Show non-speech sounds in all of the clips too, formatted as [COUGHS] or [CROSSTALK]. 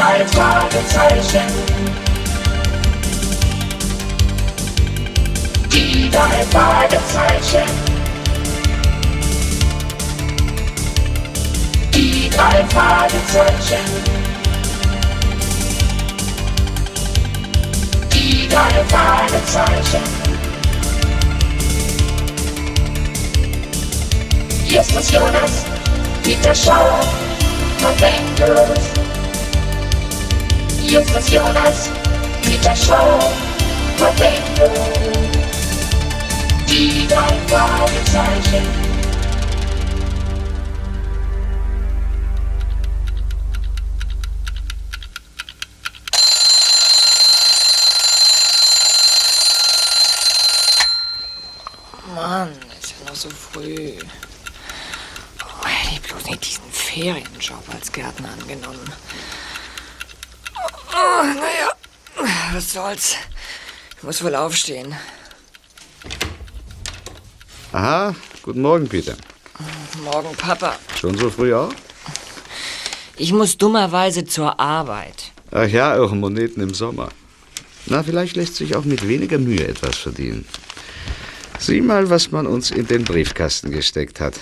drei Fragezeichen. Die drei Fragezeichen. Die drei Fragezeichen. Die drei Fragezeichen. Hier ist das Jonas, Peter Schauer, Verwendet. Hier ist das Jonas, Peter Schauer, Verwendet. Die drei Fragezeichen. Mann, ist ja noch so früh. Oh, hätte ich bloß nicht diesen Ferienjob als Gärtner angenommen. Oh, naja, was soll's. Ich muss wohl aufstehen. Aha, guten Morgen, Peter. Morgen, Papa. Schon so früh auch? Ich muss dummerweise zur Arbeit. Ach ja, eure Moneten im Sommer. Na, vielleicht lässt sich auch mit weniger Mühe etwas verdienen. Sieh mal, was man uns in den Briefkasten gesteckt hat.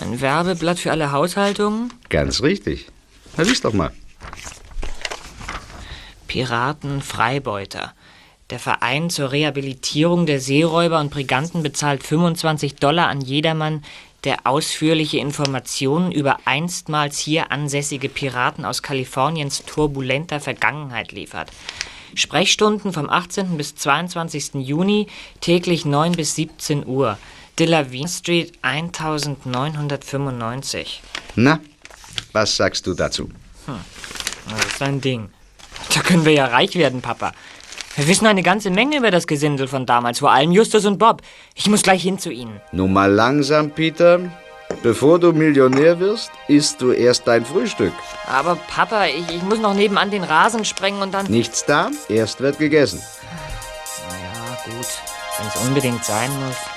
Ein Werbeblatt für alle Haushaltungen? Ganz richtig. Na, lies doch mal. Piraten Freibeuter. Der Verein zur Rehabilitierung der Seeräuber und Briganten bezahlt 25 Dollar an jedermann, der ausführliche Informationen über einstmals hier ansässige Piraten aus Kaliforniens turbulenter Vergangenheit liefert. Sprechstunden vom 18. bis 22. Juni, täglich 9 bis 17 Uhr. Delavine Street 1995. Na, was sagst du dazu? Das ist ein Ding. Da können wir ja reich werden, Papa. Wir wissen eine ganze Menge über das Gesindel von damals, vor allem Justus und Bob. Ich muss gleich hin zu ihnen. Nun mal langsam, Peter. Bevor du Millionär wirst, isst du erst dein Frühstück. Aber Papa, ich, ich muss noch nebenan den Rasen sprengen und dann... Nichts da, erst wird gegessen. Ja, gut. Wenn es unbedingt sein muss.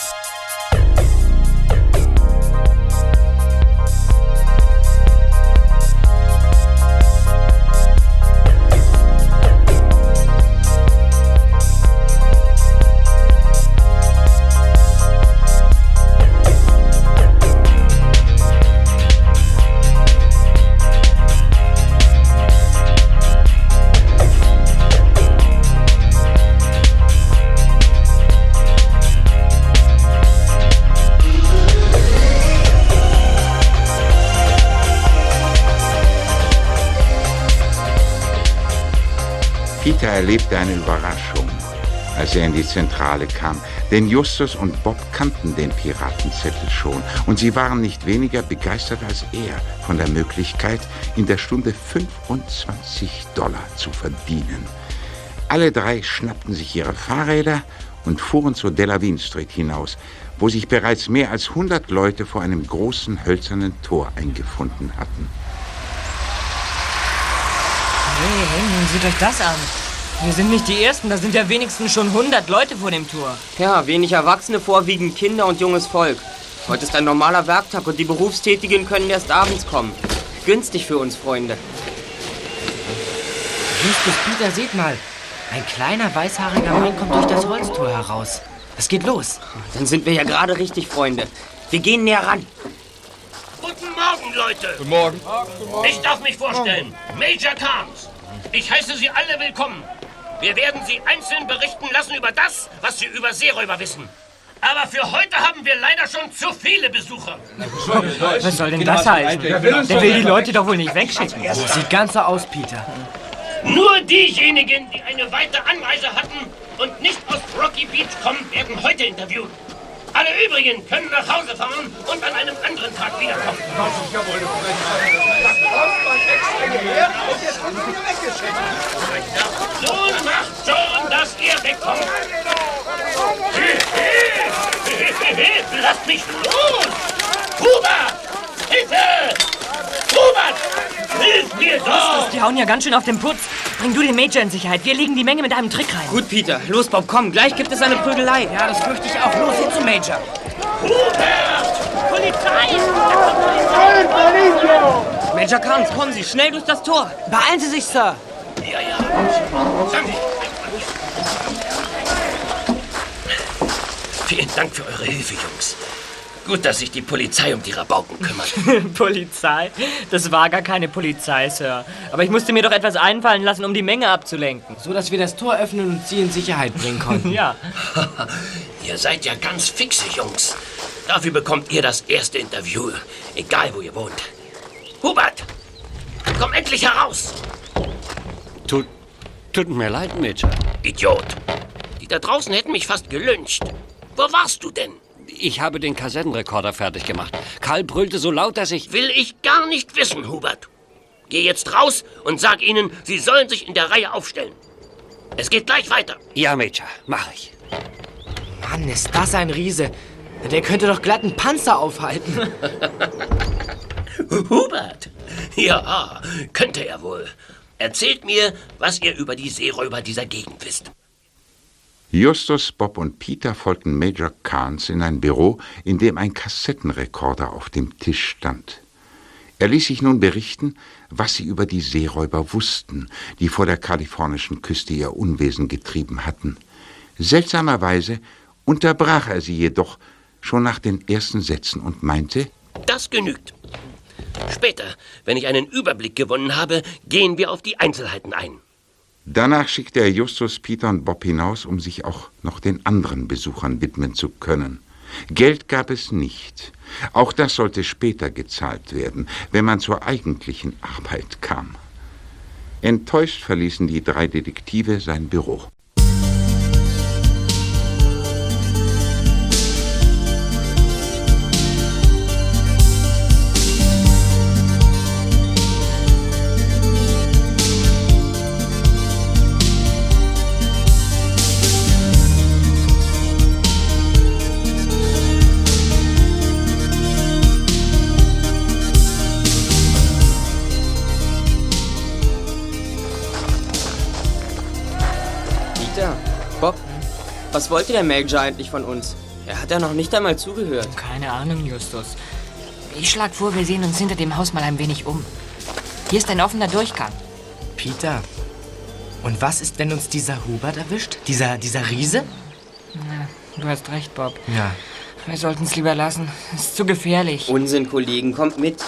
Erlebte eine Überraschung, als er in die Zentrale kam. Denn Justus und Bob kannten den Piratenzettel schon und sie waren nicht weniger begeistert als er von der Möglichkeit, in der Stunde 25 Dollar zu verdienen. Alle drei schnappten sich ihre Fahrräder und fuhren zur Delavine Street hinaus, wo sich bereits mehr als 100 Leute vor einem großen hölzernen Tor eingefunden hatten. Hey, hey, seht euch das an. Wir sind nicht die Ersten, da sind ja wenigstens schon 100 Leute vor dem Tor. Ja, wenig Erwachsene, vorwiegend Kinder und junges Volk. Heute ist ein normaler Werktag und die Berufstätigen können erst abends kommen. Günstig für uns, Freunde. Justus, Peter, seht mal. Ein kleiner weißhaariger Mann kommt durch das Holztor heraus. Es geht los. Dann sind wir ja gerade richtig, Freunde. Wir gehen näher ran. Guten Morgen, Leute. Guten Morgen. Ich darf mich vorstellen. Major Carnes. Ich heiße Sie alle willkommen. Wir werden Sie einzeln berichten lassen über das, was Sie über Seeräuber wissen. Aber für heute haben wir leider schon zu viele Besucher. Was soll denn das heißen? Der will die Leute doch wohl nicht wegschicken. Sieht ganz so aus, Peter. Nur diejenigen, die eine weite Anreise hatten und nicht aus Rocky Beach kommen, werden heute interviewt. Alle übrigen können nach Hause fahren und an einem anderen Tag wiederkommen. Nun macht schon, dass ihr wegkommt. [LAUGHS] Lasst mich los! Hubert! Hilfe! Hubert! Hilf mir doch! Die hauen ja ganz schön auf den Putz. Bring du den Major in Sicherheit. Wir legen die Menge mit einem Trick rein. Gut, Peter. Los, Bob, komm. Gleich gibt es eine Prügelei. Ja, das fürchte ich auch. Los, hin zum Major. Hubert! Polizei! Polizei! Major Carnes, kommen Sie, schnell durch das Tor. Beeilen Sie sich, Sir. Ja, ja. Sie. Vielen Dank für eure Hilfe, Jungs. Gut, dass sich die Polizei um die Rabauken kümmert. [LAUGHS] Polizei? Das war gar keine Polizei, Sir. Aber ich musste mir doch etwas einfallen lassen, um die Menge abzulenken. So, dass wir das Tor öffnen und Sie in Sicherheit bringen konnten. [LAUGHS] Ja. [LAUGHS] ihr seid ja ganz fixe, Jungs. Dafür bekommt ihr das erste Interview, egal wo ihr wohnt. Hubert, komm endlich heraus! Tut, tut mir leid, Major. Idiot. Die da draußen hätten mich fast gelyncht. Wo warst du denn? Ich habe den Kassettenrekorder fertig gemacht. Karl brüllte so laut, dass ich... Will ich gar nicht wissen, Hubert. Geh jetzt raus und sag ihnen, sie sollen sich in der Reihe aufstellen. Es geht gleich weiter. Ja, Major, mach ich. Mann, ist das ein Riese. Der könnte doch glatt einen Panzer aufhalten. [LAUGHS] Hubert? Ja, könnte er wohl. Erzählt mir, was ihr über die Seeräuber dieser Gegend wisst. Justus, Bob und Peter folgten Major Carnes in ein Büro, in dem ein Kassettenrekorder auf dem Tisch stand. Er ließ sich nun berichten, was sie über die Seeräuber wussten, die vor der kalifornischen Küste ihr Unwesen getrieben hatten. Seltsamerweise unterbrach er sie jedoch schon nach den ersten Sätzen und meinte, Das genügt. Später, wenn ich einen Überblick gewonnen habe, gehen wir auf die Einzelheiten ein. Danach schickte er Justus, Peter und Bob hinaus, um sich auch noch den anderen Besuchern widmen zu können. Geld gab es nicht. Auch das sollte später gezahlt werden, wenn man zur eigentlichen Arbeit kam. Enttäuscht verließen die drei Detektive sein Büro. Was wollte der Major eigentlich von uns? Er hat ja noch nicht einmal zugehört. Keine Ahnung, Justus. Ich schlag vor, wir sehen uns hinter dem Haus mal ein wenig um. Hier ist ein offener Durchgang. Peter, und was ist, wenn uns dieser Hubert erwischt? Dieser, dieser Riese? Du hast recht, Bob. Ja. Wir sollten es lieber lassen. Es ist zu gefährlich. Unsinn, Kollegen, kommt mit.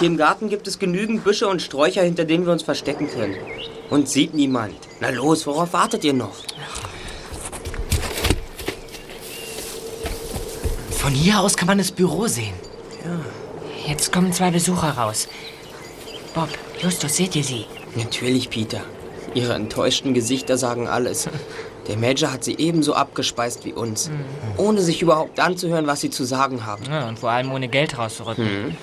Hier im Garten gibt es genügend Büsche und Sträucher, hinter denen wir uns verstecken können. Und sieht niemand. Na los, worauf wartet ihr noch? Von hier aus kann man das Büro sehen. Jetzt kommen zwei Besucher raus. Bob, Justus, seht ihr sie? Natürlich, Peter. Ihre enttäuschten Gesichter sagen alles. Der Major hat sie ebenso abgespeist wie uns, ohne sich überhaupt anzuhören, was sie zu sagen haben. Ja, und vor allem ohne Geld rauszurücken.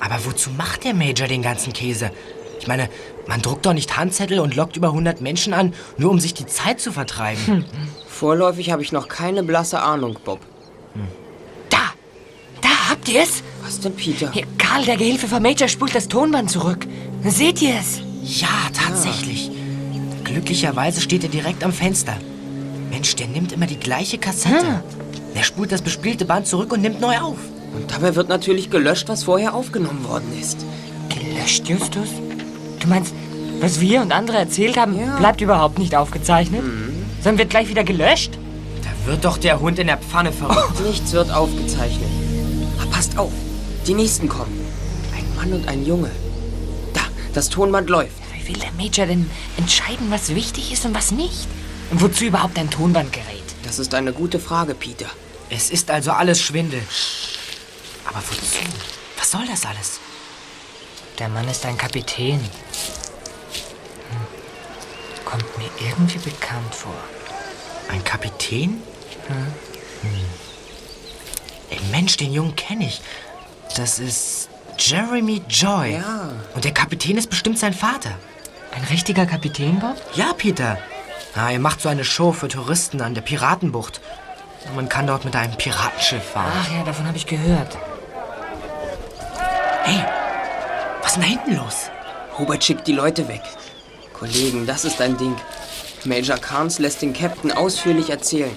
Aber wozu macht der Major den ganzen Käse? Ich meine, man druckt doch nicht Handzettel und lockt über 100 Menschen an, nur um sich die Zeit zu vertreiben. Vorläufig habe ich noch keine blasse Ahnung, Bob. Da! Ihr es! Was denn, Peter? Hier, Karl, der Gehilfe vom Major, spult das Tonband zurück. Seht ihr es? Ja, tatsächlich. Glücklicherweise steht er direkt am Fenster. Mensch, der nimmt immer die gleiche Kassette. Der spult das bespielte Band zurück und nimmt neu auf. Und dabei wird natürlich gelöscht, was vorher aufgenommen worden ist. Gelöscht, Justus? Du meinst, was wir und andere erzählt haben, bleibt überhaupt nicht aufgezeichnet? Sondern wird gleich wieder gelöscht? Da wird doch der Hund in der Pfanne verrückt. Nichts wird aufgezeichnet. Passt auf, die nächsten kommen. Ein Mann und ein Junge. Da, das Tonband läuft. Wie will der Major denn entscheiden, was wichtig ist und was nicht? Und wozu überhaupt ein Tonbandgerät? Das ist eine gute Frage, Peter. Es ist also alles Schwindel. Aber wozu? Was soll das alles? Der Mann ist ein Kapitän. Hm. Kommt mir irgendwie bekannt vor. Ein Kapitän? Hm. Ey, Mensch, den Jungen kenne ich. Das ist Jeremy Joy. Ja. Und der Kapitän ist bestimmt sein Vater. Ein richtiger Kapitän, Bob? Ja, Peter. Na, er macht so eine Show für Touristen an der Piratenbucht. Man kann dort mit einem Piratenschiff fahren. Ach ja, davon habe ich gehört. Hey, was ist denn da hinten los? Hubert schickt die Leute weg. Kollegen, das ist ein Ding. Major Carnes lässt den Captain ausführlich erzählen.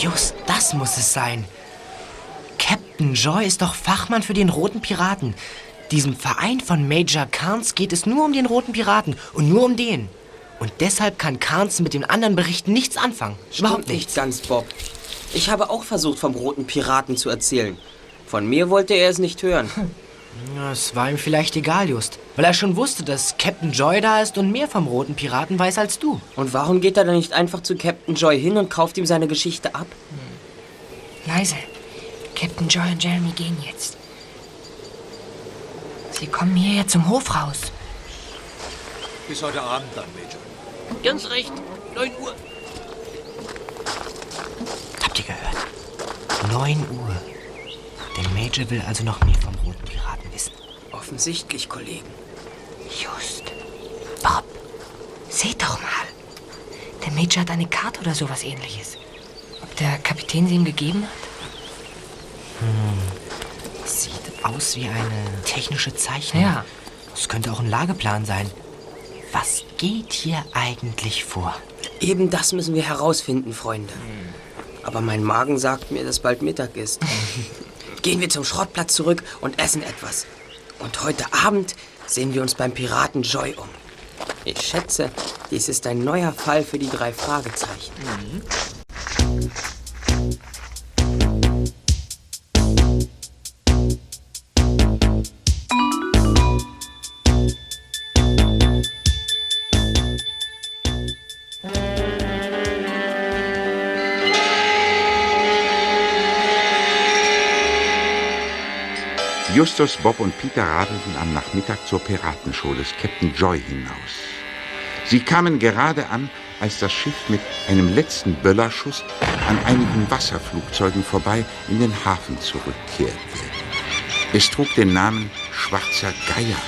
Just das muss es sein. Captain Joy ist doch Fachmann für den Roten Piraten. Diesem Verein von Major Carnes geht es nur um den Roten Piraten und nur um den. Und deshalb kann Carnes mit den anderen Berichten nichts anfangen. Überhaupt Stimmt nichts. nicht ganz, Bob. Ich habe auch versucht, vom roten Piraten zu erzählen. Von mir wollte er es nicht hören. [LAUGHS] Es war ihm vielleicht egal, Just. Weil er schon wusste, dass Captain Joy da ist und mehr vom Roten Piraten weiß als du. Und warum geht er dann nicht einfach zu Captain Joy hin und kauft ihm seine Geschichte ab? Leise. Captain Joy und Jeremy gehen jetzt. Sie kommen hierher zum Hof raus. Bis heute Abend dann, Major. Ganz recht. 9 Uhr. Habt ihr gehört? 9 Uhr. Der Major will also noch mehr vom Roten Piraten wissen. Offensichtlich, Kollegen. Just. Bob, seht doch mal. Der Major hat eine Karte oder sowas ähnliches. Ob der Kapitän sie ihm gegeben hat? Sieht aus wie eine technische Zeichnung. Ja. Es könnte auch ein Lageplan sein. Was geht hier eigentlich vor? Eben das müssen wir herausfinden, Freunde. Aber mein Magen sagt mir, dass bald Mittag ist. [LAUGHS] Gehen wir zum Schrottplatz zurück und essen etwas. Und heute Abend sehen wir uns beim Piraten Joy um. Ich schätze, dies ist ein neuer Fall für die drei Fragezeichen. Justus, Bob und Peter radelten am Nachmittag zur Piratenshow des Captain Joy hinaus. Sie kamen gerade an, als das Schiff mit einem letzten Böllerschuss an einigen Wasserflugzeugen vorbei in den Hafen zurückkehrte. Es trug den Namen Schwarzer Geier.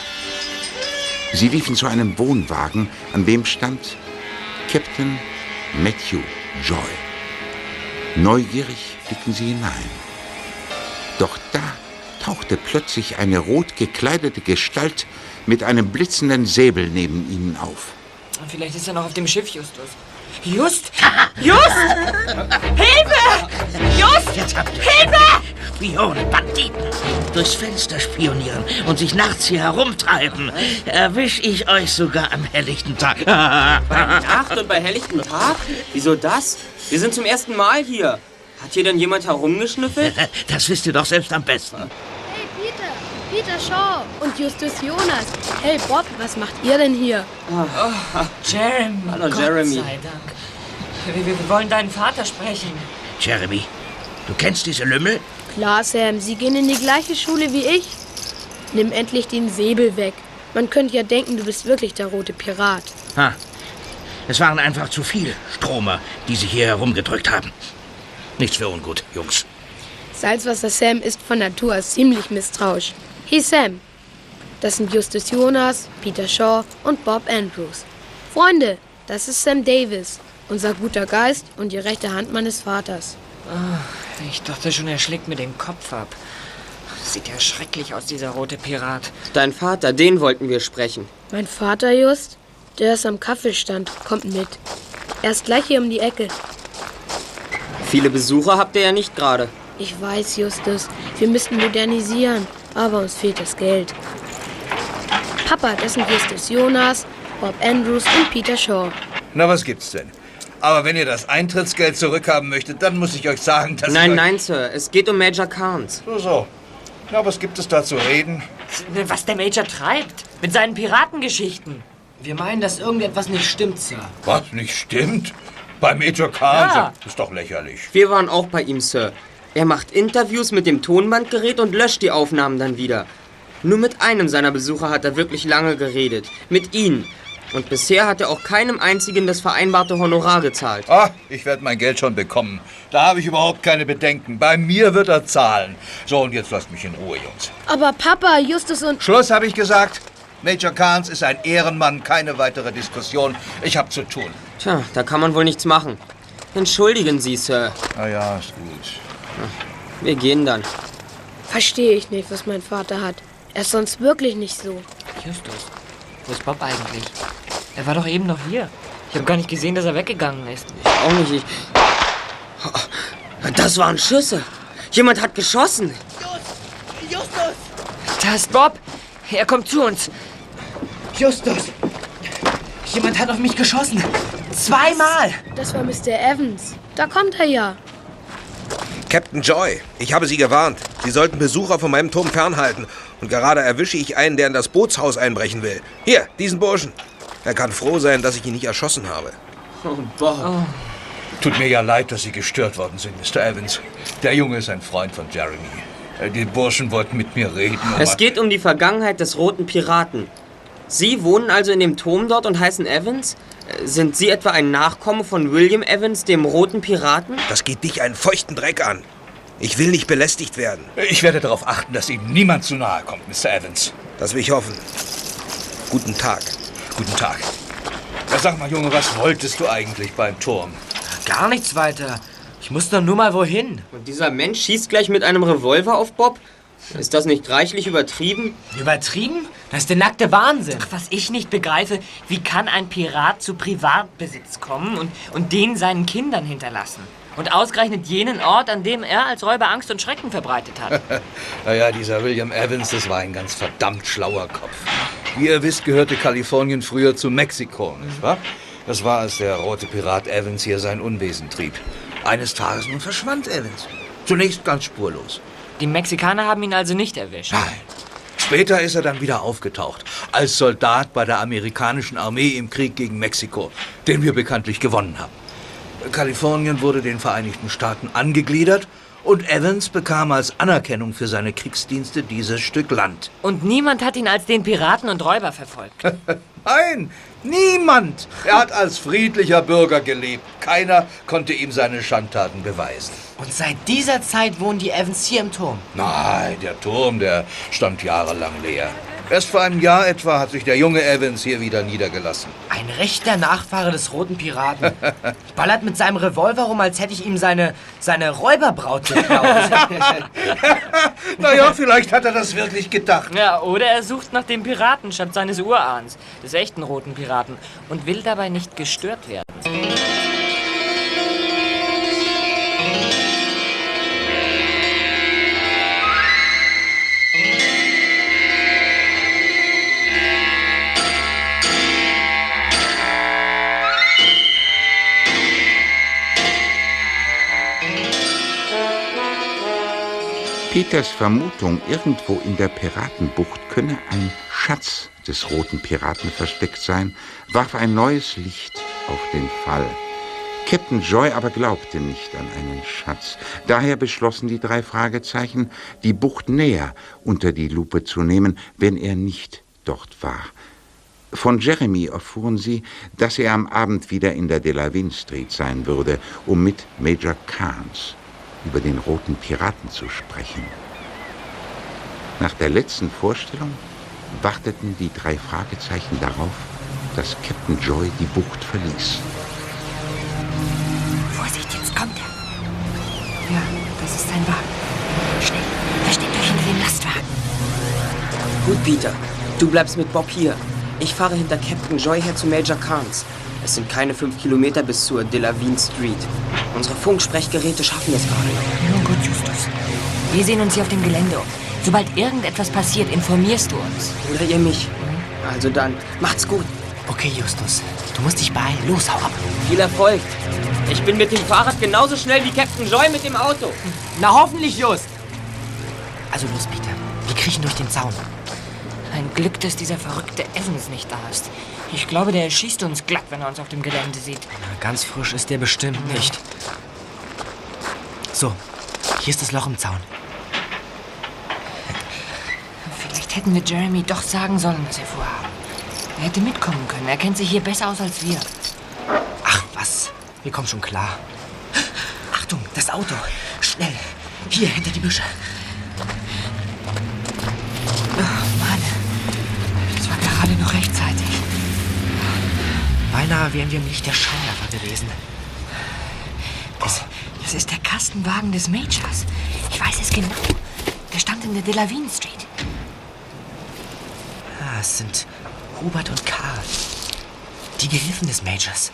Sie liefen zu einem Wohnwagen, an dem stand Captain Matthew Joy. Neugierig blickten sie hinein. Doch da tauchte plötzlich eine rot gekleidete Gestalt mit einem blitzenden Säbel neben ihnen auf. Vielleicht ist er noch auf dem Schiff, Justus. Just! Just! Hilfe! Just! Jetzt habt ihr Hilfe! Spione, Banditen, durchs Fenster spionieren und sich nachts hier herumtreiben. Erwisch ich euch sogar am helllichten Tag. Bei Nacht und bei helllichtem Tag? Wieso das? Wir sind zum ersten Mal hier. Hat hier denn jemand herumgeschnüffelt? Das wisst ihr doch selbst am besten. Peter, Shaw und Justus Jonas. Hey Bob, was macht ihr denn hier? Jeremy. Hallo, Gott Jeremy. sei Dank. Wir, wir, wollen deinen Vater sprechen. Jeremy, du kennst diese Lümmel? Klar, Sam, sie gehen in die gleiche Schule wie ich. Nimm endlich den Säbel weg. Man könnte ja denken, du bist wirklich der rote Pirat. Ha. Es waren einfach zu viel Stromer, die sich hier herumgedrückt haben. Nichts für ungut, Jungs. Salzwasser Sam ist von Natur aus ziemlich misstrauisch. Hey Sam, das sind Justus Jonas, Peter Shaw und Bob Andrews. Freunde, das ist Sam Davis, unser guter Geist und die rechte Hand meines Vaters. Ich dachte schon, er schlägt mir den Kopf ab. Sieht ja schrecklich aus, dieser rote Pirat. Dein Vater, den wollten wir sprechen. Mein Vater Just, der ist am Kaffeestand, kommt mit. Er ist gleich hier um die Ecke. Viele Besucher habt ihr ja nicht gerade. Ich weiß, Justus, wir müssten modernisieren, aber uns fehlt das Geld. Papa, das sind Justus Jonas, Bob Andrews und Peter Shaw. Na, was gibt's denn? Aber wenn ihr das Eintrittsgeld zurückhaben möchtet, dann muss ich euch sagen, dass Nein, nein, Sir. Es geht um Major Carnes. So, so. Na, was gibt es da zu reden? Was der Major treibt. Mit seinen Piratengeschichten. Wir meinen, dass irgendetwas nicht stimmt, Sir. Was nicht stimmt? Bei Major Carnes? Ja. Das ist doch lächerlich. Wir waren auch bei ihm, Sir. Er macht Interviews mit dem Tonbandgerät und löscht die Aufnahmen dann wieder. Nur mit einem seiner Besucher hat er wirklich lange geredet. Mit Ihnen. Und bisher hat er auch keinem einzigen das vereinbarte Honorar gezahlt. Ah, ich werde mein Geld schon bekommen. Da habe ich überhaupt keine Bedenken. Bei mir wird er zahlen. So, und jetzt lasst mich in Ruhe, Jungs. Aber Papa, Justus und... Schluss, habe ich gesagt. Major Carnes ist ein Ehrenmann, keine weitere Diskussion. Ich habe zu tun. Tja, da kann man wohl nichts machen. Entschuldigen Sie, Sir. Na ja, ist gut. Wir gehen dann. Verstehe ich nicht, was mein Vater hat. Er ist sonst wirklich nicht so. Justus, wo ist Bob eigentlich? Er war doch eben noch hier. Ich habe gar nicht gesehen, dass er weggegangen ist. Auch nicht. Ich... Das waren Schüsse. Jemand hat geschossen. Da ist Bob. Er kommt zu uns. Justus! Jemand hat auf mich geschossen. Zweimal! Das war Mr. Evans. Da kommt er ja. Captain Joy, ich habe Sie gewarnt. Sie sollten Besucher von meinem Turm fernhalten. Und gerade erwische ich einen, der in das Bootshaus einbrechen will. Hier, diesen Burschen. Er kann froh sein, dass ich ihn nicht erschossen habe. Oh, Bob. Tut mir ja leid, dass Sie gestört worden sind, Mr. Evans. Der Junge ist ein Freund von Jeremy. Äh, Die Burschen wollten mit mir reden. Es geht um die Vergangenheit des Roten Piraten. Sie wohnen also in dem Turm dort und heißen Evans? Sind Sie etwa ein Nachkomme von William Evans, dem Roten Piraten? Das geht dich einen feuchten Dreck an. Ich will nicht belästigt werden. Ich werde darauf achten, dass Ihnen niemand zu nahe kommt, Mr. Evans. Das will ich hoffen. Guten Tag. Guten Tag. Ja, sag mal, Junge, was wolltest du eigentlich beim Turm? Gar nichts weiter. Ich muss doch nur mal wohin. Und dieser Mensch schießt gleich mit einem Revolver auf Bob? Ist das nicht reichlich übertrieben? Übertrieben? Das ist der nackte Wahnsinn. Ach, was ich nicht begreife, wie kann ein Pirat zu Privatbesitz kommen und, und den seinen Kindern hinterlassen? Und ausgerechnet jenen Ort, an dem er als Räuber Angst und Schrecken verbreitet hat. [LAUGHS] naja, dieser William Evans, das war ein ganz verdammt schlauer Kopf. Wie ihr wisst, gehörte Kalifornien früher zu Mexiko, nicht wahr? Das war, als der rote Pirat Evans hier sein Unwesen trieb. Eines Tages nun verschwand Evans. Zunächst ganz spurlos. Die Mexikaner haben ihn also nicht erwischt. Nein. Später ist er dann wieder aufgetaucht, als Soldat bei der amerikanischen Armee im Krieg gegen Mexiko, den wir bekanntlich gewonnen haben. Kalifornien wurde den Vereinigten Staaten angegliedert und Evans bekam als Anerkennung für seine Kriegsdienste dieses Stück Land. Und niemand hat ihn als den Piraten und Räuber verfolgt. [LAUGHS] Nein, niemand. Er hat als friedlicher Bürger gelebt. Keiner konnte ihm seine Schandtaten beweisen. Und seit dieser Zeit wohnen die Evans hier im Turm. Nein, der Turm, der stand jahrelang leer. Erst vor einem Jahr etwa hat sich der junge Evans hier wieder niedergelassen. Ein rechter Nachfahre des roten Piraten. Ballert mit seinem Revolver rum, als hätte ich ihm seine, seine Räuberbraut geklaut. [LAUGHS] naja, vielleicht hat er das wirklich gedacht. Ja, oder er sucht nach dem Piraten statt seines Urahns, des echten roten Piraten, und will dabei nicht gestört werden. Peters Vermutung, irgendwo in der Piratenbucht könne ein Schatz des roten Piraten versteckt sein, warf ein neues Licht auf den Fall. Captain Joy aber glaubte nicht an einen Schatz. Daher beschlossen die drei Fragezeichen, die Bucht näher unter die Lupe zu nehmen, wenn er nicht dort war. Von Jeremy erfuhren sie, dass er am Abend wieder in der Delavine Street sein würde, um mit Major Carnes über den roten Piraten zu sprechen. Nach der letzten Vorstellung warteten die drei Fragezeichen darauf, dass Captain Joy die Bucht verließ. Vorsicht, jetzt kommt er. Ja, das ist sein Wagen. Schnell, versteckt euch hinter dem Lastwagen. Gut, Peter. Du bleibst mit Bob hier. Ich fahre hinter Captain Joy her zu Major Carnes. Es sind keine fünf Kilometer bis zur Delavine Street. Unsere Funksprechgeräte schaffen es gerade noch. Nun gut, Justus. Wir sehen uns hier auf dem Gelände um. Sobald irgendetwas passiert, informierst du uns. Oder ihr mich. Also dann, macht's gut. Okay, Justus. Du musst dich beeilen. Los, hau ab. Viel Erfolg. Ich bin mit dem Fahrrad genauso schnell wie Captain Joy mit dem Auto. Na, hoffentlich, Just. Also los, Peter. Wir kriechen durch den Zaun. Ein Glück, dass dieser verrückte Evans nicht da ist. Ich glaube, der erschießt uns glatt, wenn er uns auf dem Gelände sieht. Ganz frisch ist der bestimmt nicht. So, hier ist das Loch im Zaun. Vielleicht hätten wir Jeremy doch sagen sollen, was wir vorhaben. Er hätte mitkommen können. Er kennt sich hier besser aus als wir. Ach, was? Wir kommen schon klar. Achtung, das Auto. Schnell. Hier, hinter die Büsche. Oh Mann. Das war gerade noch rechtzeitig. Beinahe wären wir im Licht der Scheinwerfer gewesen. Das, das ist der Kastenwagen des Majors. Ich weiß es genau. Der stand in der Delavine Street. Ah, es sind Hubert und Karl. Die Gehilfen des Majors.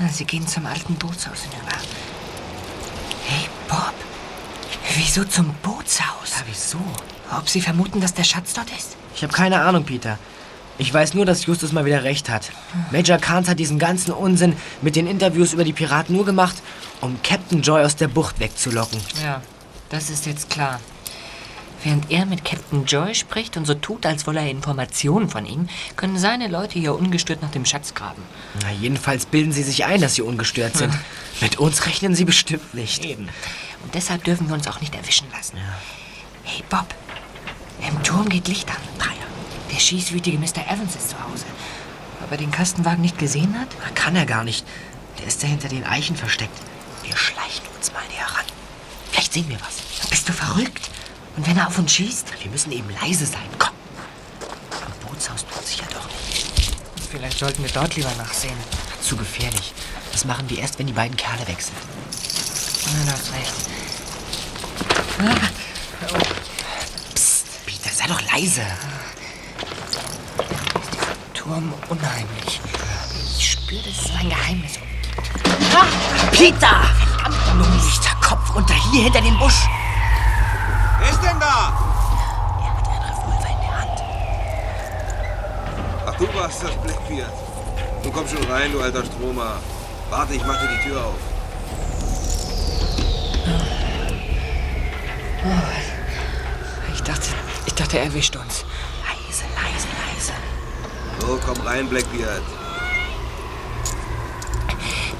Ah, Sie gehen zum alten Bootshaus hinüber. Hey, Bob. Wieso zum Bootshaus? Ja, wieso? Ob Sie vermuten, dass der Schatz dort ist? Ich habe keine Ahnung, Peter. Ich weiß nur, dass Justus mal wieder recht hat. Major Kahns hat diesen ganzen Unsinn mit den Interviews über die Piraten nur gemacht, um Captain Joy aus der Bucht wegzulocken. Ja, das ist jetzt klar. Während er mit Captain Joy spricht und so tut, als wolle er Informationen von ihm, können seine Leute hier ungestört nach dem Schatz graben. Na, jedenfalls bilden sie sich ein, dass sie ungestört sind. [LAUGHS] Mit uns rechnen sie bestimmt nicht. Eben. Und deshalb dürfen wir uns auch nicht erwischen lassen. Hey, Bob. Im Turm geht Licht an. Dreier. Der schießwütige Mr. Evans ist zu Hause. Ob er den Kastenwagen nicht gesehen hat? Na, Kann er gar nicht. Der ist ja hinter den Eichen versteckt. Wir schleichen uns mal näher ran. Vielleicht sehen wir was. Bist du verrückt? Und wenn er auf uns schießt? Wir müssen eben leise sein. Komm. Am Bootshaus tut sich ja doch nicht. Vielleicht sollten wir dort lieber nachsehen. Zu gefährlich. Das machen wir erst, wenn die beiden Kerle weg sind. Ja, du hast recht. Psst, Peter, sei doch leise. Turm unheimlich. Ich spüre, dass es ein Geheimnis umgibt. Peter! Verdammt, Lungenlichter Kopf unter hier hinter dem Busch. Wer ist denn da? Er hat einen Revolver in der Hand. Ach, du warst das Blackbeard. Nun komm schon rein, du alter Stromer. Warte, ich mach dir die Tür auf. Ich dachte, ich dachte, er erwischt uns. Leise, leise, leise. So, komm rein, Blackbeard.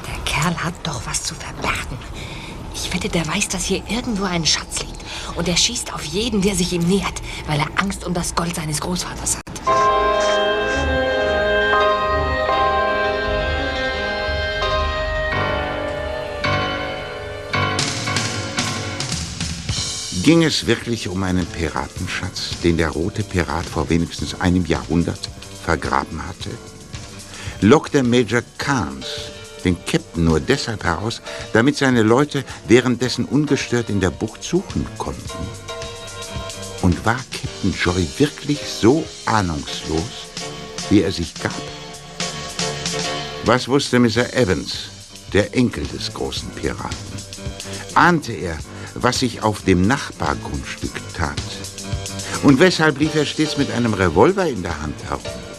Der Kerl hat doch was zu verbergen. Ich wette, der weiß, dass hier irgendwo ein Schatz liegt. Und er schießt auf jeden, der sich ihm nähert, weil er Angst um das Gold seines Großvaters hat. Ging es wirklich um einen Piratenschatz, den der rote Pirat vor wenigstens einem Jahrhundert vergraben hatte? Lockte Major Carnes den Captain nur deshalb heraus, damit seine Leute währenddessen ungestört in der Bucht suchen konnten? Und war Captain Joy wirklich so ahnungslos, wie er sich gab? Was wusste Mr. Evans, der Enkel des großen Piraten? Ahnte er, was sich auf dem Nachbargrundstück tat? Und weshalb lief er stets mit einem Revolver in der Hand herum?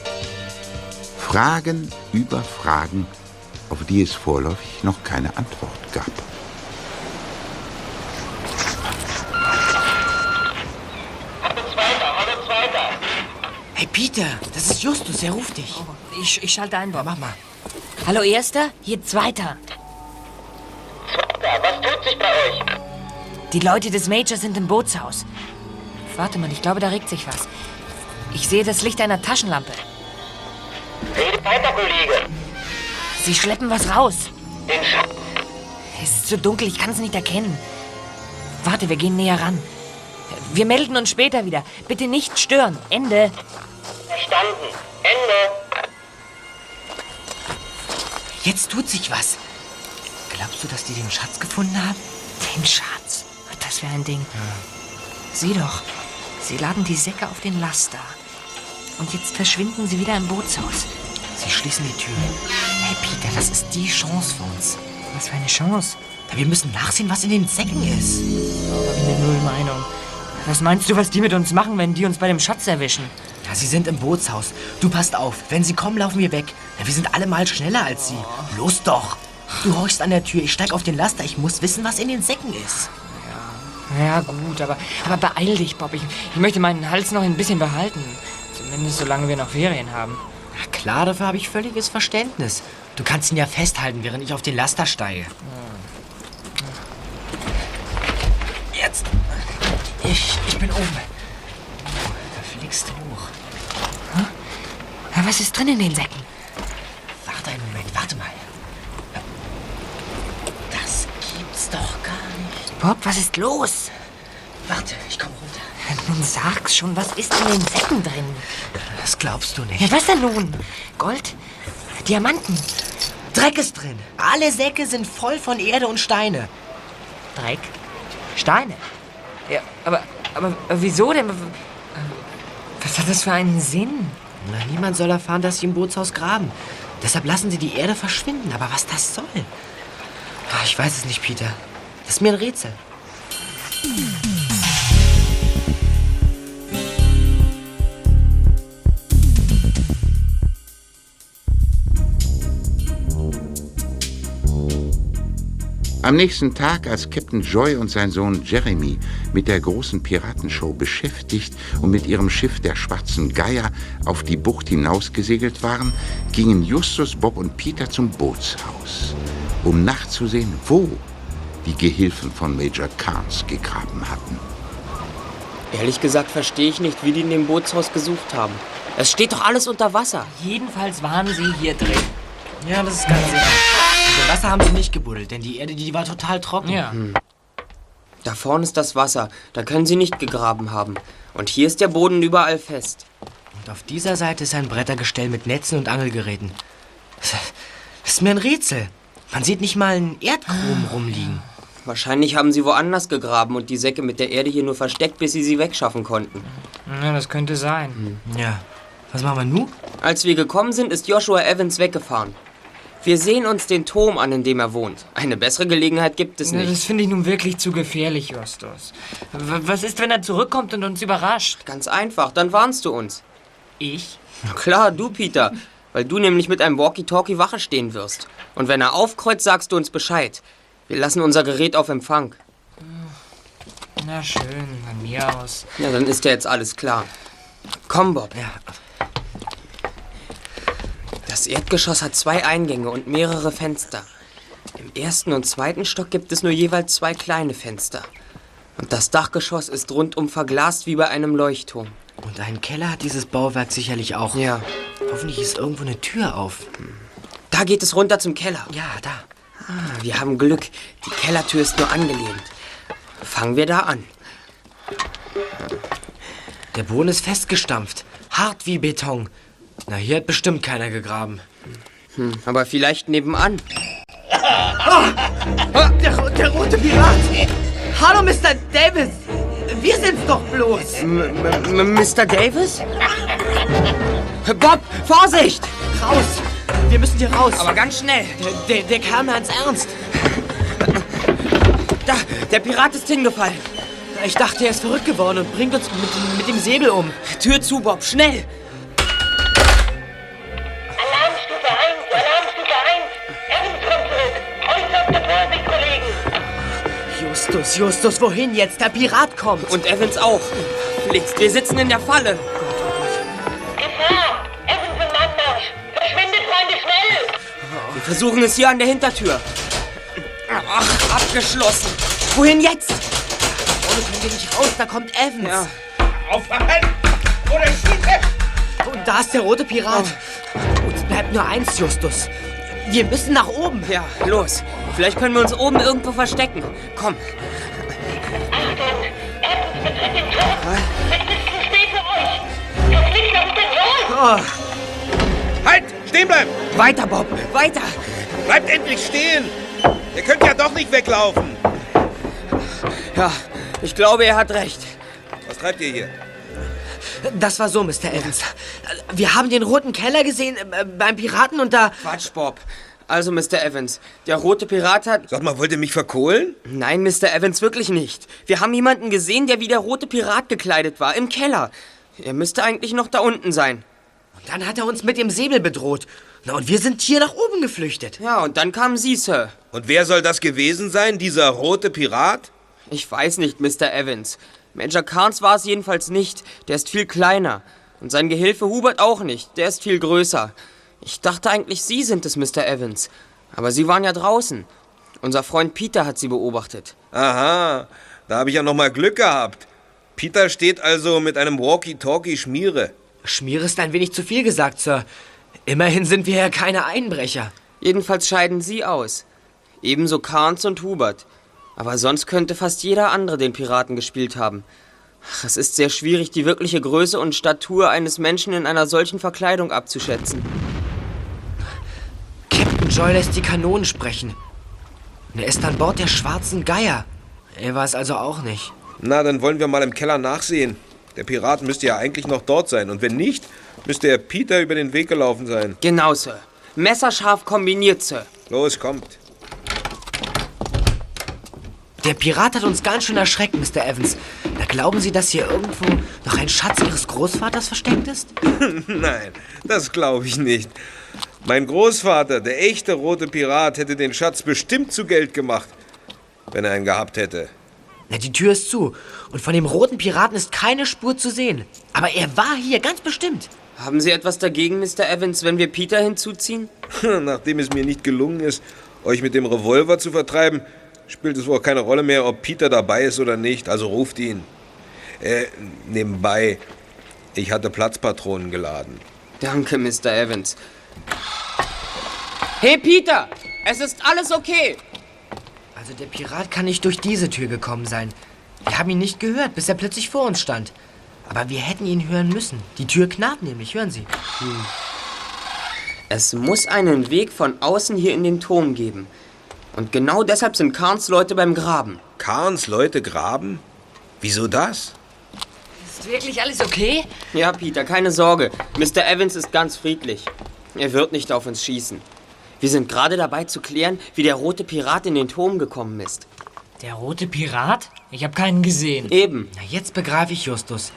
Fragen über Fragen, auf die es vorläufig noch keine Antwort gab. Hey, Peter, das ist Justus, er ruft dich. Ich, ich schalte ein, Bob. Mach mal. Hallo, Erster? Hier Zweiter. was tut sich bei euch? Die Leute des Majors sind im Bootshaus. Warte mal, ich glaube, da regt sich was. Ich sehe das Licht einer Taschenlampe. Redet weiter, Kollege. Sie schleppen was raus. Den Schatten. Es ist zu dunkel, ich kann es nicht erkennen. Warte, wir gehen näher ran. Wir melden uns später wieder. Bitte nicht stören. Ende. Verstanden. Ende. Jetzt tut sich was. Glaubst du, dass die den Schatz gefunden haben? Den Schatz. Das wäre ein Ding. Sieh doch. Sie laden die Säcke auf den Laster. Und jetzt verschwinden sie wieder im Bootshaus. Sie schließen die Tür. Hey, Peter, das ist die Chance für uns. Was für eine Chance. Na, Wir müssen nachsehen, was in den Säcken ist. Ich bin null Meinung. Was meinst du, was die mit uns machen, wenn die uns bei dem Schatz erwischen? Ja, sie sind im Bootshaus. Du passt auf. Wenn sie kommen, laufen wir weg. Ja, wir sind alle mal schneller als sie. Los doch. Du horchst an der Tür. Ich steig auf den Laster. Ich muss wissen, was in den Säcken ist. Ja, gut, aber, aber beeil dich, Bob. Ich, ich möchte meinen Hals noch ein bisschen behalten. Zumindest solange wir noch Ferien haben. Na klar, dafür habe ich völliges Verständnis. Du kannst ihn ja festhalten, während ich auf den Laster steige. Jetzt. Ich, ich bin oben. Oh, da fliegst du hoch. Ja, was ist drin in den Säcken? Warte einen Moment, warte mal. Das gibt's doch gar nicht. Bob, was ist los? Warte, ich komm runter. Nun sag's schon, was ist in den Säcken drin? Das glaubst du nicht. Ja, was denn nun? Gold? Diamanten? Dreck ist drin. Alle Säcke sind voll von Erde und Steine. Dreck? Steine? Ja, aber, aber wieso denn? Was hat das für einen Sinn? Na, niemand soll erfahren, dass sie im Bootshaus graben. Deshalb lassen sie die Erde verschwinden. Aber was das soll? Ah, Ich weiß es nicht, Peter. Das ist mir ein Rätsel. Am nächsten Tag, als Captain Joy und sein Sohn Jeremy mit der großen Piratenshow beschäftigt und mit ihrem Schiff der Schwarzen Geier auf die Bucht hinausgesegelt waren, gingen Justus, Bob und Peter zum Bootshaus, um nachzusehen, wo die Gehilfen von Major Carnes gegraben hatten. Ehrlich gesagt verstehe ich nicht, wie die in dem Bootshaus gesucht haben. Es steht doch alles unter Wasser. Jedenfalls waren sie hier drin. Ja, das ist ganz sicher. Wasser haben sie nicht gebuddelt, denn die Erde, die war total trocken. Ja. Da vorne ist das Wasser. Da können sie nicht gegraben haben. Und hier ist der Boden überall fest. Und auf dieser Seite ist ein Brettergestell mit Netzen und Angelgeräten. Das ist mir ein Rätsel. Man sieht nicht mal einen Erdkrumen rumliegen. Wahrscheinlich haben sie woanders gegraben und die Säcke mit der Erde hier nur versteckt, bis sie sie wegschaffen konnten. Ja, das könnte sein. Ja. Was machen wir nun? Als wir gekommen sind, ist Joshua Evans weggefahren. Wir sehen uns den Turm an, in dem er wohnt. Eine bessere Gelegenheit gibt es nicht. Das finde ich nun wirklich zu gefährlich, Justus. Was ist, wenn er zurückkommt und uns überrascht? Ganz einfach, dann warnst du uns. Ich? Na klar, du, Peter. Weil du nämlich mit einem Walkie-Talkie Wache stehen wirst. Und wenn er aufkreuzt, sagst du uns Bescheid. Wir lassen unser Gerät auf Empfang. Na schön, von mir aus. Ja, dann ist ja jetzt alles klar. Komm, Bob. Ja. Das Erdgeschoss hat zwei Eingänge und mehrere Fenster. Im ersten und zweiten Stock gibt es nur jeweils zwei kleine Fenster. Und das Dachgeschoss ist rundum verglast wie bei einem Leuchtturm. Und einen Keller hat dieses Bauwerk sicherlich auch. Ja. Hoffentlich ist irgendwo eine Tür auf. Da geht es runter zum Keller. Ja, da. Ah, wir haben Glück. Die Kellertür ist nur angelehnt. Fangen wir da an. Der Boden ist festgestampft. Hart wie Beton. Na, hier hat bestimmt keiner gegraben. Hm, aber vielleicht nebenan. Der, der rote Pirat! Hallo, Mr. Davis! Wir sind's doch bloß! M M Mr. Davis? Bob, Vorsicht! Raus! Wir müssen hier raus! Aber ganz schnell. Der, der, der Kerl meint's ernst. Da, der Pirat ist hingefallen. Ich dachte, er ist verrückt geworden und bringt uns mit, mit dem Säbel um. Tür zu, Bob, schnell! Justus, Justus, wohin jetzt? Der Pirat kommt. Und Evans auch. Flitzt, wir sitzen in der Falle. Gefahr! Evans im Anmarsch. Verschwindet, Freunde, schnell! Wir versuchen es hier an der Hintertür. Ach, abgeschlossen. Wohin jetzt? Ohne können wir nicht raus, da kommt Evans. Ja. Aufwachen! Oder schieße! Und da ist der rote Pirat. Uns bleibt nur eins, Justus. Wir müssen nach oben. Ja, los. Vielleicht können wir uns oben irgendwo verstecken. Komm. Achtung! Evans betritt den Turm. Es ist zu spät für euch. Das Licht leuchtet los. Oh, Halt! Stehen bleiben! weiter, Bob, weiter. Bleibt endlich stehen! Ihr könnt ja doch nicht weglaufen! Ja, ich glaube, er hat recht. Was treibt ihr hier? Das war so, Mr. Evans. Wir haben den roten Keller gesehen äh, beim Piraten und da... Quatsch, Bob. Also, Mr. Evans, der rote Pirat hat... Sag mal, wollt ihr mich verkohlen? Nein, Mr. Evans, wirklich nicht. Wir haben jemanden gesehen, der wie der rote Pirat gekleidet war, im Keller. Er müsste eigentlich noch da unten sein. Und dann hat er uns mit dem Säbel bedroht. Na, und wir sind hier nach oben geflüchtet. Ja, und dann kamen Sie, Sir. Und wer soll das gewesen sein, dieser rote Pirat? Ich weiß nicht, Mr. Evans. Major Carnes war es jedenfalls nicht. Der ist viel kleiner. Und sein Gehilfe Hubert auch nicht. Der ist viel größer. Ich dachte eigentlich, Sie sind es, Mr. Evans. Aber Sie waren ja draußen. Unser Freund Peter hat Sie beobachtet. Aha, da habe ich ja noch mal Glück gehabt. Peter steht also mit einem Walkie-Talkie Schmiere. Schmier ist ein wenig zu viel gesagt, Sir. Immerhin sind wir ja keine Einbrecher. Jedenfalls scheiden Sie aus. Ebenso Carnes und Hubert. Aber sonst könnte fast jeder andere den Piraten gespielt haben. Ach, es ist sehr schwierig, die wirkliche Größe und Statur eines Menschen in einer solchen Verkleidung abzuschätzen. Joy lässt die Kanonen sprechen. Und er ist an Bord der schwarzen Geier. Er war es also auch nicht. Na, dann wollen wir mal im Keller nachsehen. Der Pirat müsste ja eigentlich noch dort sein. Und wenn nicht, müsste er Peter über den Weg gelaufen sein. Genau, Sir. Messerscharf kombiniert, Sir. Los, kommt. Der Pirat hat uns ganz schön erschreckt, Mr. Evans. Da glauben Sie, dass hier irgendwo noch ein Schatz Ihres Großvaters versteckt ist? [LAUGHS] Nein, das glaube ich nicht. Mein Großvater, der echte rote Pirat, hätte den Schatz bestimmt zu Geld gemacht. wenn er einen gehabt hätte. Na, die Tür ist zu. Und von dem roten Piraten ist keine Spur zu sehen. Aber er war hier, ganz bestimmt. Haben Sie etwas dagegen, Mr. Evans, wenn wir Peter hinzuziehen? [LAUGHS] Nachdem es mir nicht gelungen ist, euch mit dem Revolver zu vertreiben, spielt es wohl keine Rolle mehr, ob Peter dabei ist oder nicht. Also ruft ihn. Äh, nebenbei, ich hatte Platzpatronen geladen. Danke, Mr. Evans. Hey, Peter! Es ist alles okay! Also der Pirat kann nicht durch diese Tür gekommen sein. Wir haben ihn nicht gehört, bis er plötzlich vor uns stand. Aber wir hätten ihn hören müssen. Die Tür knarrt nämlich, hören Sie. Hm. Es muss einen Weg von außen hier in den Turm geben. Und genau deshalb sind Karns Leute beim Graben. Karns Leute graben? Wieso das? Ist wirklich alles okay? Ja, Peter, keine Sorge. Mr. Evans ist ganz friedlich. Er wird nicht auf uns schießen. Wir sind gerade dabei zu klären, wie der rote Pirat in den Turm gekommen ist. Der rote Pirat? Ich habe keinen gesehen. Eben. Na, jetzt begreife ich Justus.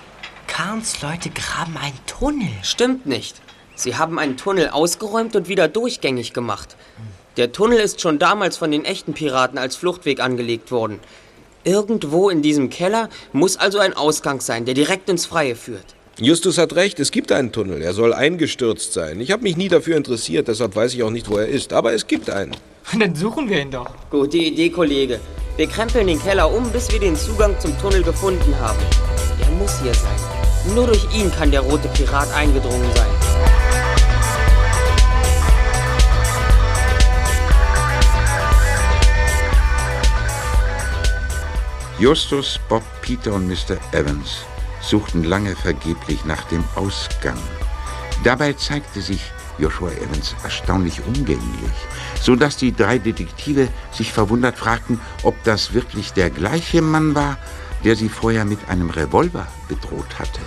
Karns Leute graben einen Tunnel. Stimmt nicht. Sie haben einen Tunnel ausgeräumt und wieder durchgängig gemacht. Der Tunnel ist schon damals von den echten Piraten als Fluchtweg angelegt worden. Irgendwo in diesem Keller muss also ein Ausgang sein, der direkt ins Freie führt. Justus hat recht, es gibt einen Tunnel. Er soll eingestürzt sein. Ich habe mich nie dafür interessiert, deshalb weiß ich auch nicht, wo er ist. Aber es gibt einen. [LAUGHS] Dann suchen wir ihn doch. Gute Idee, Kollege. Wir krempeln den Keller um, bis wir den Zugang zum Tunnel gefunden haben. Er muss hier sein. Nur durch ihn kann der rote Pirat eingedrungen sein. Justus, Bob, Peter und Mr. Evans suchten lange vergeblich nach dem Ausgang. Dabei zeigte sich Joshua Evans erstaunlich umgänglich, so dass die drei Detektive sich verwundert fragten, ob das wirklich der gleiche Mann war, der sie vorher mit einem Revolver bedroht hatte.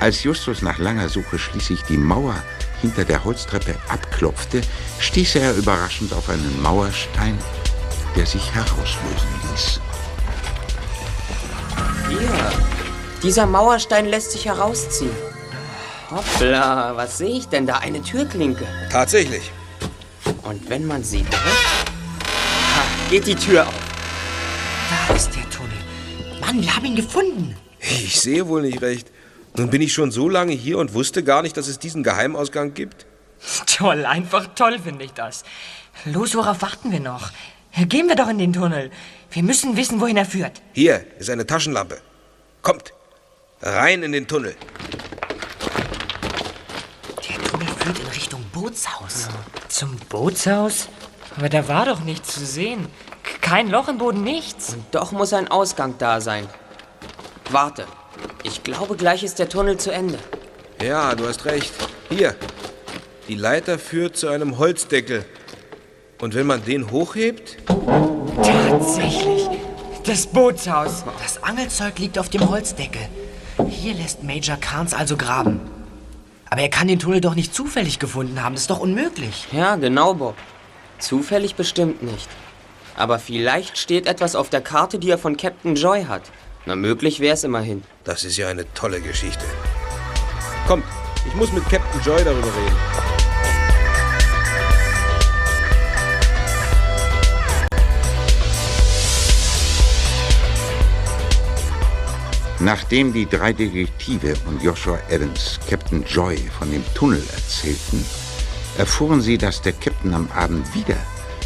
Als Justus nach langer Suche schließlich die Mauer hinter der Holztreppe abklopfte, stieß er überraschend auf einen Mauerstein, der sich herauslösen ließ. Hier. Dieser Mauerstein lässt sich herausziehen. Hoppla, was sehe ich denn da? Eine Türklinke. Tatsächlich. Und wenn man sie drückt, ha, geht die Tür auf. Da ist der Tunnel. Mann, wir haben ihn gefunden. Ich sehe wohl nicht recht. Nun bin ich schon so lange hier und wusste gar nicht, dass es diesen Geheimausgang gibt. Toll, einfach toll finde ich das. Los, worauf warten wir noch? Gehen wir doch in den Tunnel. Wir müssen wissen, wohin er führt. Hier ist eine Taschenlampe. Kommt, rein in den Tunnel. Der Tunnel führt in Richtung Bootshaus. Zum Bootshaus? Aber da war doch nichts zu sehen. Kein Loch im Boden, nichts. Und doch muss ein Ausgang da sein. Warte. Ich glaube, gleich ist der Tunnel zu Ende. Ja, du hast recht. Hier. Die Leiter führt zu einem Holzdeckel. Und wenn man den hochhebt? Tatsächlich. Das Bootshaus. Das Angelzeug liegt auf dem Holzdeckel. Hier lässt Major Carnes also graben. Aber er kann den Tunnel doch nicht zufällig gefunden haben. Das ist doch unmöglich. Ja, genau, Bob. Zufällig bestimmt nicht. Aber vielleicht steht etwas auf der Karte, die er von Captain Joy hat. Na, möglich wäre es immerhin. Das ist ja eine tolle Geschichte. Kommt, ich muss mit Captain Joy darüber reden. Nachdem die drei Detektive und Joshua Evans Captain Joy von dem Tunnel erzählten, erfuhren sie, dass der Captain am Abend wieder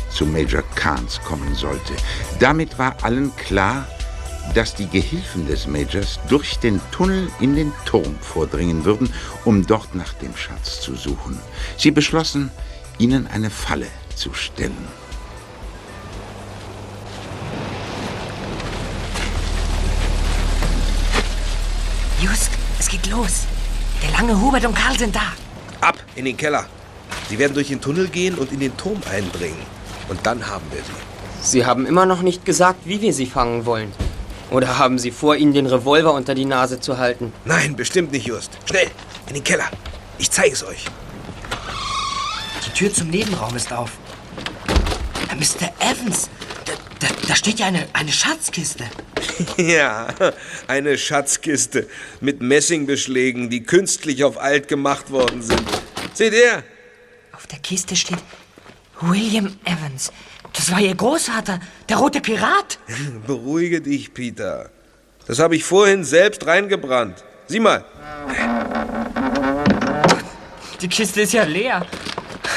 zu Major Kahns kommen sollte. Damit war allen klar, dass die Gehilfen des Majors durch den Tunnel in den Turm vordringen würden, um dort nach dem Schatz zu suchen. Sie beschlossen, ihnen eine Falle zu stellen. Just, es geht los. Der lange Hubert und Karl sind da. Ab in den Keller. Sie werden durch den Tunnel gehen und in den Turm eindringen. Und dann haben wir sie. Sie haben immer noch nicht gesagt, wie wir sie fangen wollen. Oder haben Sie vor, ihnen den Revolver unter die Nase zu halten? Nein, bestimmt nicht, Just. Schnell, in den Keller. Ich zeige es euch. Die Tür zum Nebenraum ist auf. Äh, Mr. Evans, da, da, steht ja eine, eine Schatzkiste. [LAUGHS] Ja, eine Schatzkiste mit Messingbeschlägen, die künstlich auf alt gemacht worden sind. Seht ihr? Auf der Kiste steht William Evans, Das war Ihr Großvater, der rote Pirat. [LAUGHS] Beruhige dich, Peter. Das habe ich vorhin selbst reingebrannt. Sieh mal. Die Kiste ist ja leer.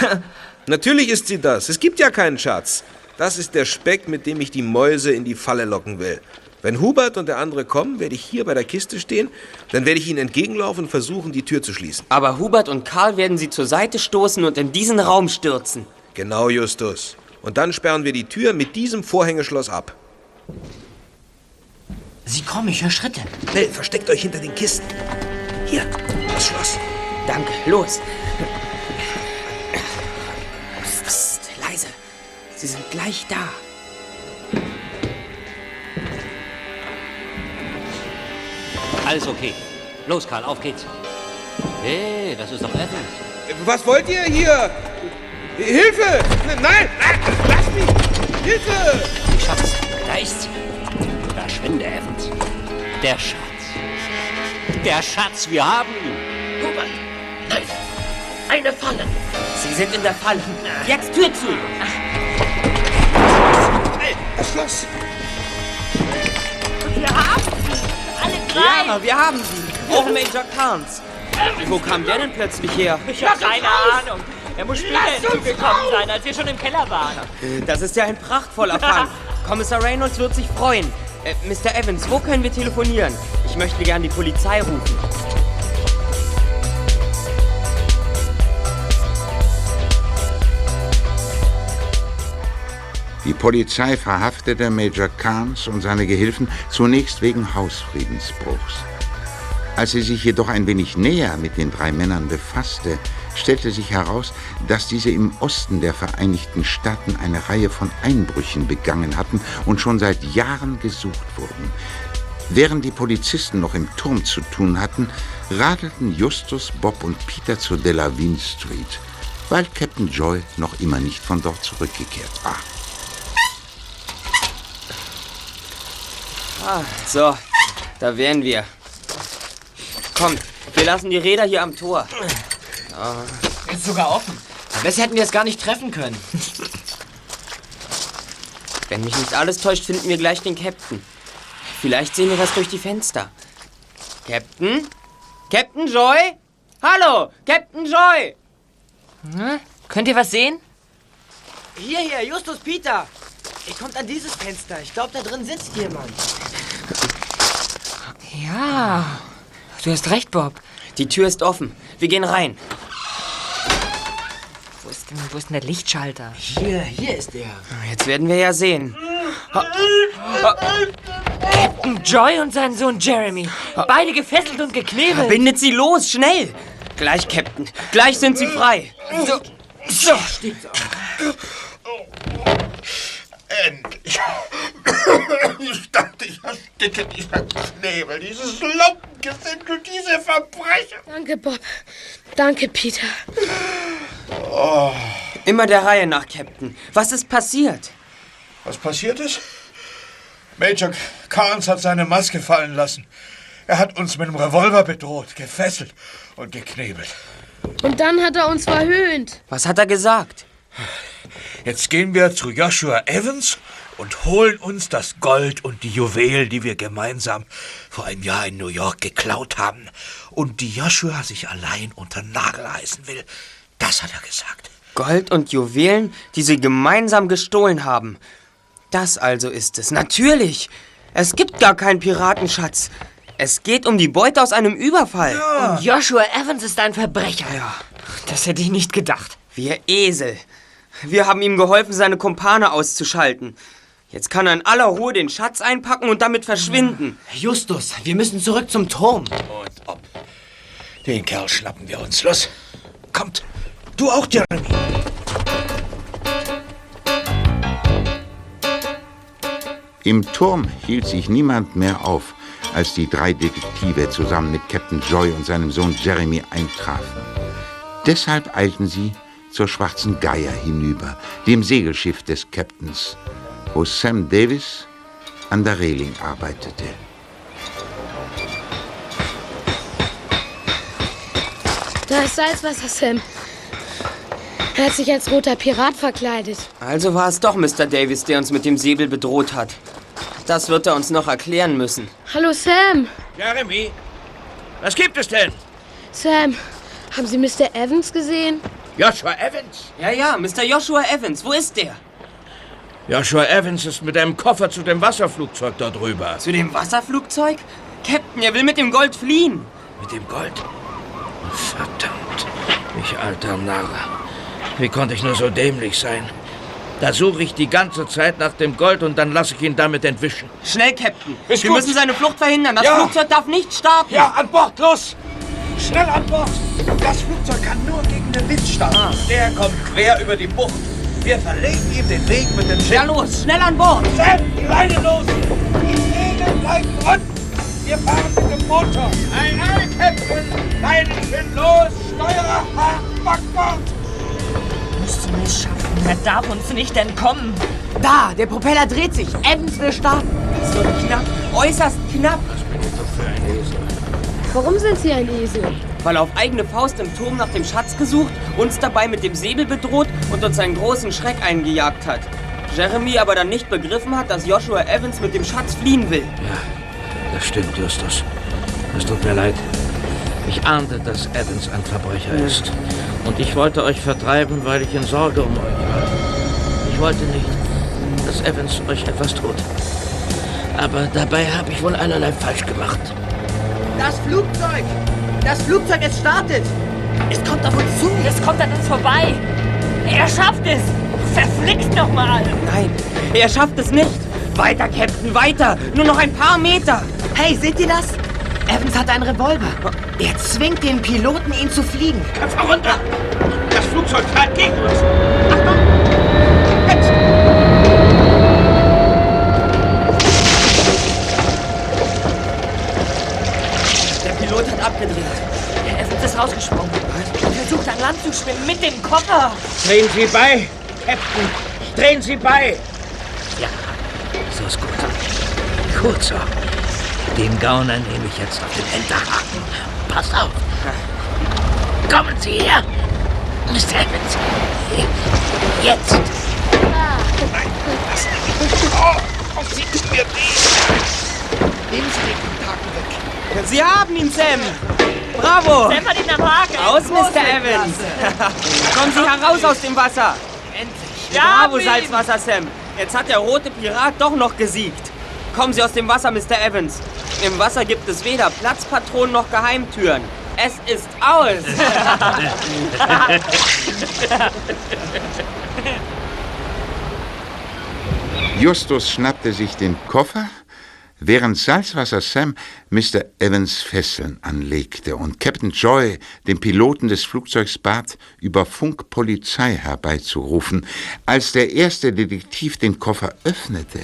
[LAUGHS] Natürlich ist sie das. Es gibt ja keinen Schatz. Das ist der Speck, mit dem ich die Mäuse in die Falle locken will. Wenn Hubert und der andere kommen, werde ich hier bei der Kiste stehen, dann werde ich ihnen entgegenlaufen und versuchen, die Tür zu schließen. Aber Hubert und Karl werden sie zur Seite stoßen und in diesen Raum stürzen. Genau, Justus. Und dann sperren wir die Tür mit diesem Vorhängeschloss ab. Sie kommen, ich höre Schritte. Schnell, versteckt euch hinter den Kisten. Hier, das Schloss. Danke, los. Sie sind gleich da. Alles okay. Los, Karl, auf geht's. Hey, das ist doch Evans. Was wollt ihr hier? Hilfe! Nein, nein, lass mich! Hilfe! Schatz, da ist sie. Verschwinde, Evans. Der Schatz. Der Schatz, wir haben ihn. Hubert! Nein! Eine Falle! Sie sind in der Falle. Jetzt Tür zu. Das Schloss! Wir haben sie! Alle drei! Ja, wir haben sie. Auch Major Carnes. Wo kam der denn plötzlich her? Ich habe keine Ahnung. Er muss später hinzugekommen sein, als wir schon im Keller waren. Das ist ja ein prachtvoller Fang. [LAUGHS] Kommissar Reynolds wird sich freuen. Äh, Mr. Evans, wo können wir telefonieren? Ich möchte gern die Polizei rufen. Die Polizei verhaftete Major Carnes und seine Gehilfen zunächst wegen Hausfriedensbruchs. Als sie sich jedoch ein wenig näher mit den drei Männern befasste, stellte sich heraus, dass diese im Osten der Vereinigten Staaten eine Reihe von Einbrüchen begangen hatten und schon seit Jahren gesucht wurden. Während die Polizisten noch im Turm zu tun hatten, radelten Justus, Bob und Peter zur Delavine Street, weil Captain Joy noch immer nicht von dort zurückgekehrt war. Ah, so, da wären wir. Kommt, wir lassen die Räder hier am Tor. Ist sogar offen. Besser hätten wir es gar nicht treffen können. Wenn mich nicht alles täuscht, finden wir gleich den Captain. Vielleicht sehen wir was durch die Fenster. Captain? Captain Joy? Hallo, Captain Joy! Hm? Könnt ihr was sehen? Hier, hier, Justus Peter. Ihr kommt an dieses Fenster. Ich glaube, da drin sitzt jemand. Ja, du hast recht, Bob. Die Tür ist offen. Wir gehen rein. Wo ist denn, wo ist denn der Lichtschalter? Hier, hier ist er. Jetzt werden wir ja sehen. Captain Joy und sein Sohn Jeremy. Beide gefesselt und geknebelt. Bindet sie los, schnell! Gleich, Captain. Gleich sind sie frei. So. so. Endlich. [COUGHS] Ich dachte, ich ersticke dieser Knebel, dieses Lumpengesindel, diese Verbrecher. Danke, Bob. Danke, Peter. Immer der Reihe nach, Captain. Was ist passiert? Was passiert ist? Major Carnes hat seine Maske fallen lassen. Er hat uns mit dem Revolver bedroht, gefesselt und geknebelt. Und dann hat er uns verhöhnt. Was hat er gesagt? Jetzt gehen wir zu Joshua Evans und holen uns das Gold und die Juwelen, die wir gemeinsam vor einem Jahr in New York geklaut haben und die Joshua sich allein unter Nagel reißen will. Das hat er gesagt. Gold und Juwelen, die sie gemeinsam gestohlen haben. Das also ist es. Natürlich. Es gibt gar keinen Piratenschatz. Es geht um die Beute aus einem Überfall. Und Joshua Evans ist ein Verbrecher. Ja. Das hätte ich nicht gedacht. Wir Esel. Wir haben ihm geholfen, seine Kumpane auszuschalten. Jetzt kann er in aller Ruhe den Schatz einpacken und damit verschwinden. Justus, wir müssen zurück zum Turm. Und ob. Den Kerl schnappen wir uns. Los, kommt. Du auch, Jeremy. Im Turm hielt sich niemand mehr auf, als die drei Detektive zusammen mit Captain Joy und seinem Sohn Jeremy eintrafen. Deshalb eilten sie zur Schwarzen Geier hinüber, dem Segelschiff des Captains, wo Sam Davis an der Reling arbeitete. Da ist Salzwasser, Sam. Er hat sich als roter Pirat verkleidet. Also war es doch Mr. Davis, der uns mit dem Säbel bedroht hat. Das wird er uns noch erklären müssen. Hallo Sam. Jeremy, was gibt es denn? Sam, haben Sie Mr. Evans gesehen? Joshua Evans? Ja, ja, Mr. Joshua Evans. Wo ist der? Joshua Evans ist mit einem Koffer zu dem Wasserflugzeug da drüber. Zu dem Wasserflugzeug? Captain, er will mit dem Gold fliehen. Mit dem Gold? Verdammt, ich alter Narr. Wie konnte ich nur so dämlich sein? Da suche ich die ganze Zeit nach dem Gold und dann lasse ich ihn damit entwischen. Schnell, Captain. Ist Wir gut. müssen seine Flucht verhindern. Das Ja. Flugzeug darf nicht starten. Ja, an Bord, los! Schnell an Bord! Das Flugzeug kann nur gegen den Wind starten. Ah. Der kommt quer über die Bucht. Wir verlegen ihm den Weg mit dem Schiff. Ja, los, schnell an Bord! Sam, die Leine los! Die Segel bleiben unten! Wir fahren mit dem Motor! Ein Ei, Captain! Leinen sind los! Steuerer, Backbord! Müssen wir es schaffen. Er darf uns nicht entkommen. Da, der Propeller dreht sich. Evans will starten. Wird knapp, äußerst knapp. Warum sind Sie ein Esel? Weil er auf eigene Faust im Turm nach dem Schatz gesucht, uns dabei mit dem Säbel bedroht und uns einen großen Schreck eingejagt hat. Jeremy aber dann nicht begriffen hat, dass Joshua Evans mit dem Schatz fliehen will. Das stimmt, Justus. Es tut mir leid. Ich ahnte, dass Evans ein Verbrecher ist. Und ich wollte euch vertreiben, weil ich in Sorge um euch war. Ich wollte nicht, dass Evans euch etwas tut. Aber dabei habe ich wohl allerlei falsch gemacht. Das Flugzeug! Das Flugzeug, es startet! Es kommt auf uns zu. Es kommt an uns vorbei. Er schafft es. Verflixt nochmal. Nein, er schafft es nicht. Weiter, Captain, weiter. Nur noch ein paar Meter. Hey, seht ihr das? Evans hat einen Revolver. Er zwingt den Piloten, ihn zu fliegen. Köpfe runter! Das Flugzeug fährt gegen uns! Der Abgedreht. Evans ist rausgesprungen. Und versucht an Land zu schwimmen mit dem Koffer. Drehen Sie bei, Captain! Drehen Sie bei! Ja, so ist gut. Gut so. Den Gauner nehme ich jetzt auf den Hinterhaken. Passt auf. Kommen Sie her, Mr. Evans. Jetzt. Oh, sie ist mir weh! Nehmen Sie. Sie haben ihn, Sam. Bravo. Sam hat ihn am Haken. Aus, Mr. Evans. [LAUGHS] Kommen Sie heraus aus dem Wasser. Endlich. Bravo, Salzwasser, Sam. Jetzt hat der rote Pirat doch noch gesiegt. Kommen Sie aus dem Wasser, Mr. Evans. Im Wasser gibt es weder Platzpatronen noch Geheimtüren. Es ist aus. [LAUGHS] Justus schnappte sich den Koffer, während Salzwasser Sam Mr. Evans Fesseln anlegte und Captain Joy den Piloten des Flugzeugs bat, über Funk Polizei herbeizurufen. Als der erste Detektiv den Koffer öffnete,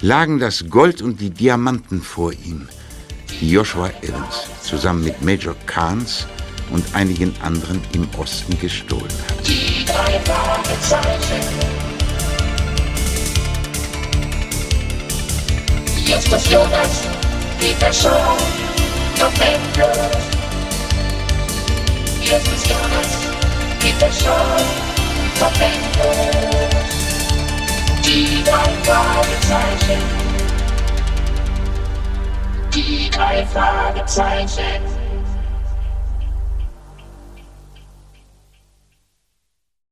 lagen das Gold und die Diamanten vor ihm, die Joshua Evans zusammen mit Major Carnes und einigen anderen im Osten gestohlen hatte. Die drei Fragezeichen. Justus Jonas, Peter Shaw, Tom Andrews. Justus Jonas, Peter Shaw, Tom Andrews. Die drei Fragezeichen. Die drei Fragezeichen.